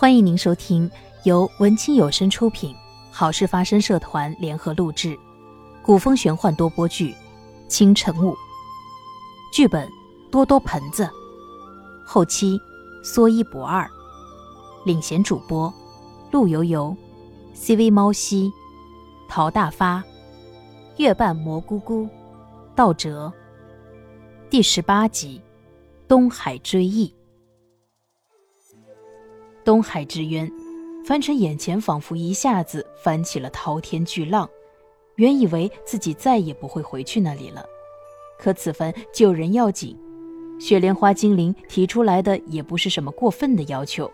欢迎您收听由文清有声出品、好事发生社团联合录制、古风玄幻多播剧《清晨雾》，剧本多多盆子，后期说一不二，领衔主播陆游游、CV 猫西、陶大发、月半蘑菇菇、道哲。第十八集《东海追忆》。东海之渊，凡尘眼前仿佛一下子翻起了滔天巨浪。原以为自己再也不会回去那里了，可此番救人要紧，雪莲花精灵提出来的也不是什么过分的要求，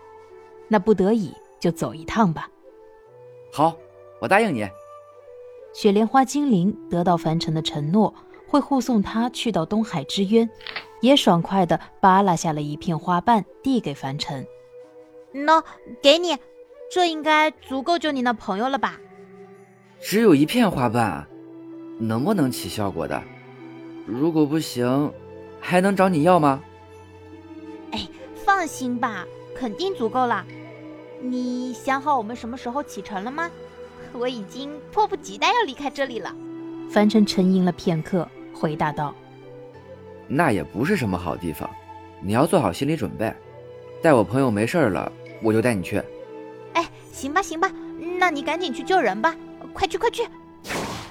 那不得已就走一趟吧。好，我答应你。雪莲花精灵得到凡尘的承诺，会护送他去到东海之渊，也爽快地扒拉下了一片花瓣，递给凡尘。喏，给你，这应该足够救你那朋友了吧？只有一片花瓣，能不能起效果的？如果不行，还能找你要吗？哎，放心吧，肯定足够了。你想好我们什么时候启程了吗？我已经迫不及待要离开这里了。凡尘沉吟了片刻，回答道：“那也不是什么好地方，你要做好心理准备。待我朋友没事了。”我就带你去。哎，行吧，行吧，那你赶紧去救人吧，快去，快去！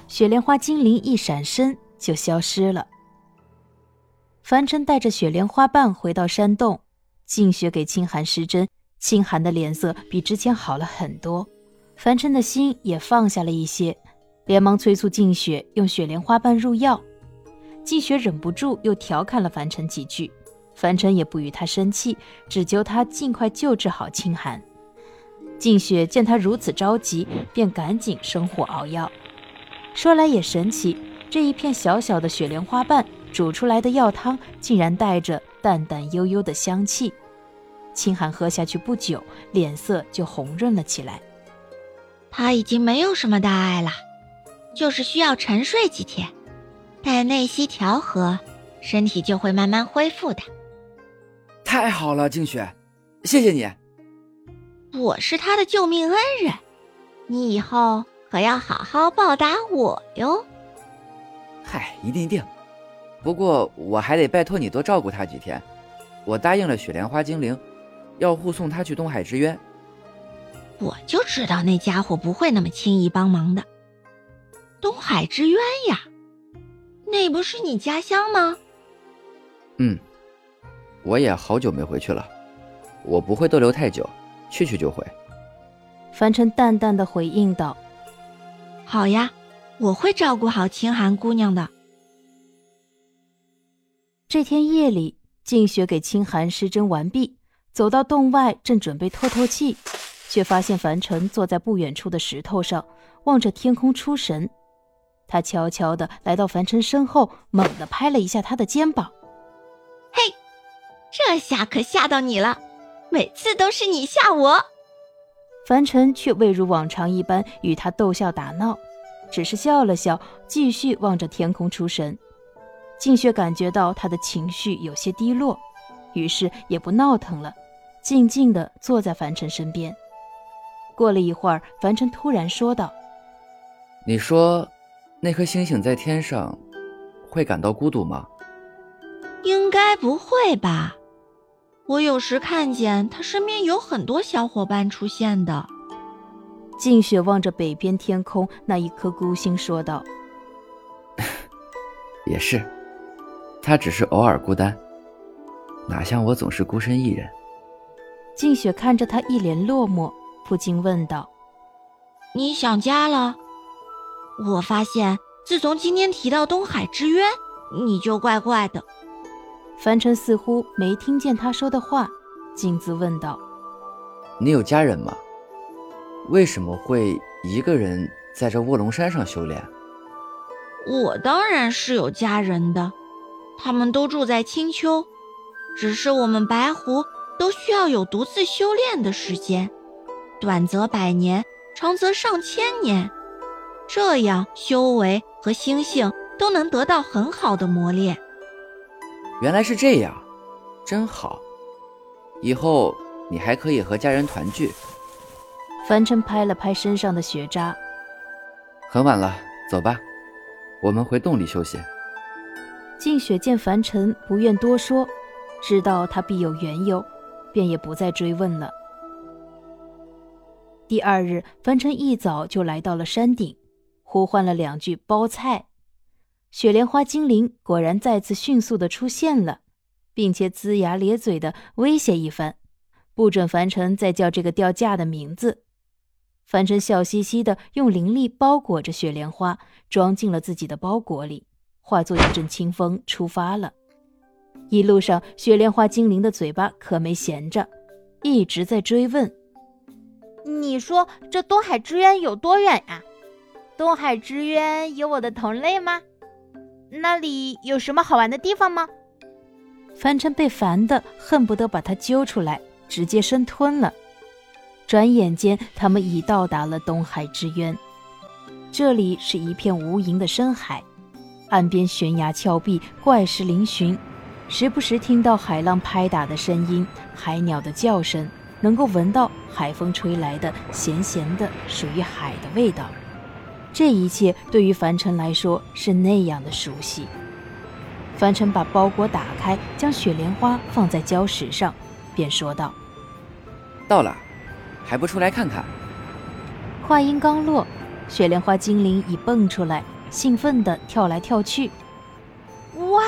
雪莲花精灵一闪身就消失了。凡尘带着雪莲花瓣回到山洞，静雪给清寒施针，清寒的脸色比之前好了很多，凡尘的心也放下了一些，连忙催促静雪用雪莲花瓣入药。静雪忍不住又调侃了凡尘几句。凡尘也不与他生气，只求他尽快救治好清寒。静雪见他如此着急，便赶紧生火熬药。说来也神奇，这一片小小的雪莲花瓣煮出来的药汤，竟然带着淡淡悠悠的香气。清寒喝下去不久，脸色就红润了起来。他已经没有什么大碍了，就是需要沉睡几天，待内息调和，身体就会慢慢恢复的。太好了，静雪，谢谢你。我是他的救命恩人，你以后可要好好报答我哟。嗨，一定一定。不过我还得拜托你多照顾他几天。我答应了雪莲花精灵，要护送他去东海之渊。我就知道那家伙不会那么轻易帮忙的。东海之渊呀，那不是你家乡吗？嗯。我也好久没回去了，我不会逗留太久，去去就回。凡尘淡淡的回应道：“好呀，我会照顾好清寒姑娘的。”这天夜里，静雪给清寒施针完毕，走到洞外，正准备透透气，却发现凡尘坐在不远处的石头上，望着天空出神。他悄悄的来到凡尘身后，猛地拍了一下他的肩膀。这下可吓到你了，每次都是你吓我。凡尘却未如往常一般与他逗笑打闹，只是笑了笑，继续望着天空出神。静雪感觉到他的情绪有些低落，于是也不闹腾了，静静地坐在凡尘身边。过了一会儿，凡尘突然说道：“你说，那颗星星在天上，会感到孤独吗？”应该不会吧。我有时看见他身边有很多小伙伴出现的。静雪望着北边天空那一颗孤星说道：“也是，他只是偶尔孤单，哪像我总是孤身一人。”静雪看着他一脸落寞，不禁问道：“你想家了？我发现自从今天提到东海之渊，你就怪怪的。”凡尘似乎没听见他说的话，径自问道：“你有家人吗？为什么会一个人在这卧龙山上修炼？”“我当然是有家人的，他们都住在青丘，只是我们白狐都需要有独自修炼的时间，短则百年，长则上千年，这样修为和心性都能得到很好的磨练。”原来是这样，真好。以后你还可以和家人团聚。凡尘拍了拍身上的雪渣，很晚了，走吧，我们回洞里休息。静雪见凡尘不愿多说，知道他必有缘由，便也不再追问了。第二日，凡尘一早就来到了山顶，呼唤了两句“包菜”，雪莲花精灵果然再次迅速的出现了，并且龇牙咧嘴的威胁一番，不准凡尘再叫这个掉价的名字。凡尘笑嘻嘻的用灵力包裹着雪莲花，装进了自己的包裹里，化作一阵清风出发了。一路上，雪莲花精灵的嘴巴可没闲着，一直在追问：“你说这东海之渊有多远呀？东海之渊有我的同类吗？那里有什么好玩的地方吗？”凡尘被烦得恨不得把他揪出来，直接生吞了。转眼间，他们已到达了东海之渊。这里是一片无垠的深海，岸边悬崖峭壁，怪石嶙峋，时不时听到海浪拍打的声音，海鸟的叫声，能够闻到海风吹来的咸咸的属于海的味道。这一切对于凡尘来说是那样的熟悉。凡尘把包裹打开，将雪莲花放在礁石上，便说道：“到了。”还不出来看看？话音刚落，雪莲花精灵已蹦出来，兴奋地跳来跳去。哇，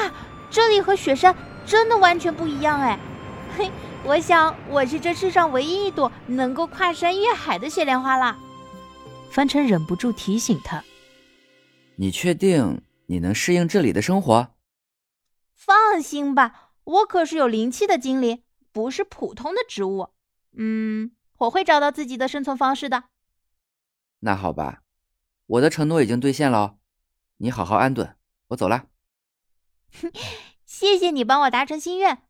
这里和雪山真的完全不一样哎！嘿，我想我是这世上唯一一朵能够跨山越海的雪莲花啦。凡尘忍不住提醒他：“你确定你能适应这里的生活？”放心吧，我可是有灵气的精灵，不是普通的植物。嗯。我会找到自己的生存方式的。那好吧，我的承诺已经兑现了，你好好安顿，我走了。谢谢你帮我达成心愿。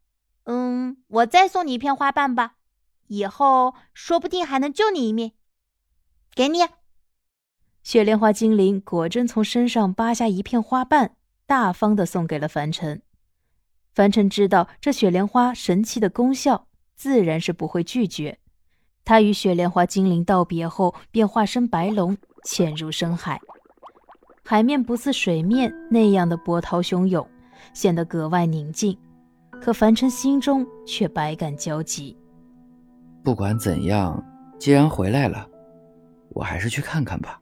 嗯，我再送你一片花瓣吧，以后说不定还能救你一命。给你。雪莲花精灵果真从身上扒下一片花瓣，大方的送给了凡尘。凡尘知道这雪莲花神奇的功效，自然是不会拒绝。他与雪莲花精灵道别后，便化身白龙，潜入深海。海面不似水面那样的波涛汹涌，显得格外宁静。可凡尘心中却百感交集。不管怎样，既然回来了，我还是去看看吧。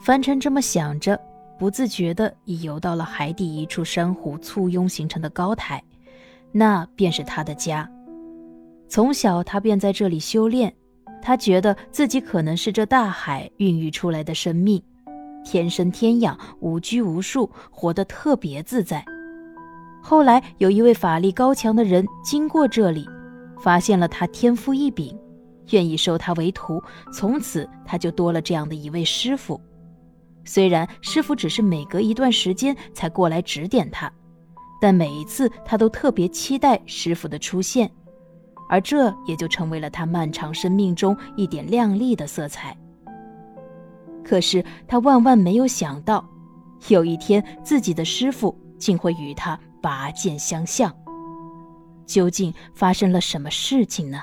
凡尘这么想着，不自觉地已游到了海底一处珊瑚簇拥形成的高台，那便是他的家。从小，他便在这里修炼。他觉得自己可能是这大海孕育出来的生命，天生天养，无拘无束，活得特别自在。后来，有一位法力高强的人经过这里，发现了他天赋异禀，愿意收他为徒。从此，他就多了这样的一位师傅。虽然师傅只是每隔一段时间才过来指点他，但每一次他都特别期待师傅的出现。而这也就成为了他漫长生命中一点亮丽的色彩。可是他万万没有想到，有一天自己的师傅竟会与他拔剑相向。究竟发生了什么事情呢？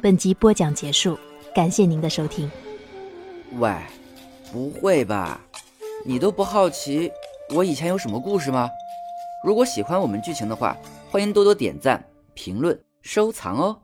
本集播讲结束，感谢您的收听。喂，不会吧？你都不好奇我以前有什么故事吗？如果喜欢我们剧情的话。欢迎多多点赞、评论、收藏哦！